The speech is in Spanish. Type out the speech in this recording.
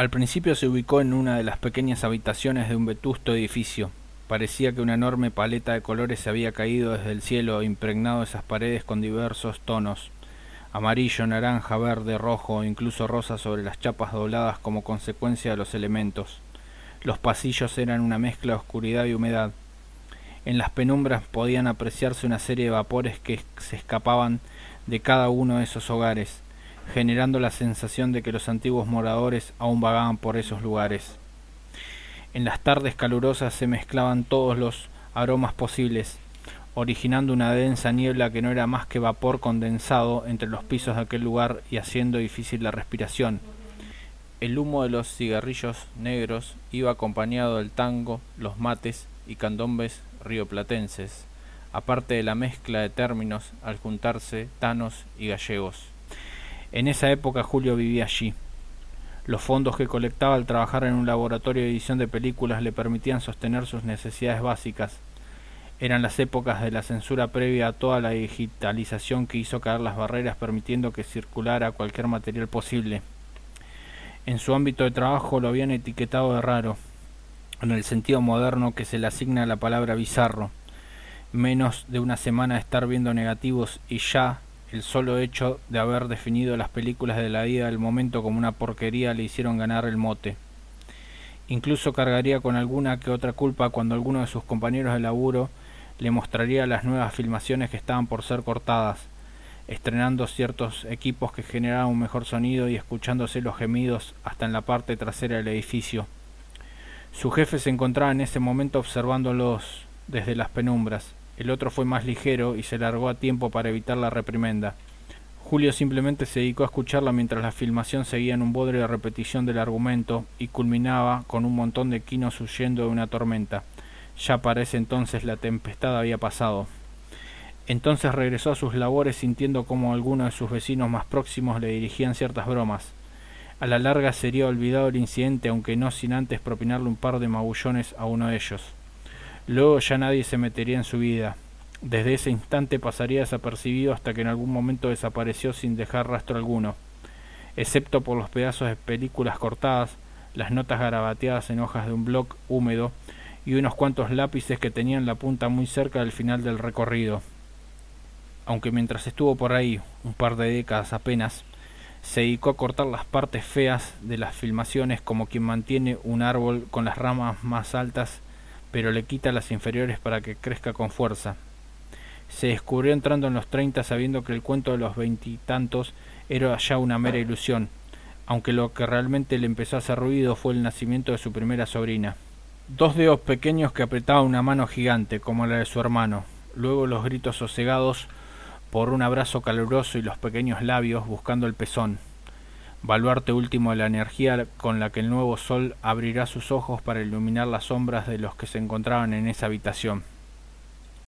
Al principio se ubicó en una de las pequeñas habitaciones de un vetusto edificio. Parecía que una enorme paleta de colores se había caído desde el cielo, impregnado esas paredes con diversos tonos amarillo, naranja, verde, rojo, incluso rosa sobre las chapas dobladas como consecuencia de los elementos. Los pasillos eran una mezcla de oscuridad y humedad. En las penumbras podían apreciarse una serie de vapores que se escapaban de cada uno de esos hogares generando la sensación de que los antiguos moradores aún vagaban por esos lugares. En las tardes calurosas se mezclaban todos los aromas posibles, originando una densa niebla que no era más que vapor condensado entre los pisos de aquel lugar y haciendo difícil la respiración. El humo de los cigarrillos negros iba acompañado del tango, los mates y candombes rioplatenses, aparte de la mezcla de términos al juntarse tanos y gallegos. En esa época Julio vivía allí. Los fondos que colectaba al trabajar en un laboratorio de edición de películas le permitían sostener sus necesidades básicas. Eran las épocas de la censura previa a toda la digitalización que hizo caer las barreras permitiendo que circulara cualquier material posible. En su ámbito de trabajo lo habían etiquetado de raro, en el sentido moderno que se le asigna la palabra bizarro. Menos de una semana de estar viendo negativos y ya el solo hecho de haber definido las películas de la vida del momento como una porquería le hicieron ganar el mote. Incluso cargaría con alguna que otra culpa cuando alguno de sus compañeros de laburo le mostraría las nuevas filmaciones que estaban por ser cortadas, estrenando ciertos equipos que generaban un mejor sonido y escuchándose los gemidos hasta en la parte trasera del edificio. Su jefe se encontraba en ese momento observándolos desde las penumbras. El otro fue más ligero y se largó a tiempo para evitar la reprimenda. Julio simplemente se dedicó a escucharla mientras la filmación seguía en un bodrio de repetición del argumento y culminaba con un montón de quinos huyendo de una tormenta. Ya para ese entonces la tempestad había pasado. Entonces regresó a sus labores sintiendo como algunos de sus vecinos más próximos le dirigían ciertas bromas. A la larga sería olvidado el incidente, aunque no sin antes propinarle un par de magullones a uno de ellos. Luego ya nadie se metería en su vida. Desde ese instante pasaría desapercibido hasta que en algún momento desapareció sin dejar rastro alguno, excepto por los pedazos de películas cortadas, las notas garabateadas en hojas de un bloc húmedo y unos cuantos lápices que tenían la punta muy cerca del final del recorrido. Aunque mientras estuvo por ahí, un par de décadas apenas, se dedicó a cortar las partes feas de las filmaciones como quien mantiene un árbol con las ramas más altas pero le quita las inferiores para que crezca con fuerza. Se descubrió entrando en los treinta sabiendo que el cuento de los veintitantos era ya una mera ilusión, aunque lo que realmente le empezó a hacer ruido fue el nacimiento de su primera sobrina. Dos dedos pequeños que apretaban una mano gigante, como la de su hermano, luego los gritos sosegados por un abrazo caluroso y los pequeños labios buscando el pezón baluarte último de la energía con la que el nuevo sol abrirá sus ojos para iluminar las sombras de los que se encontraban en esa habitación.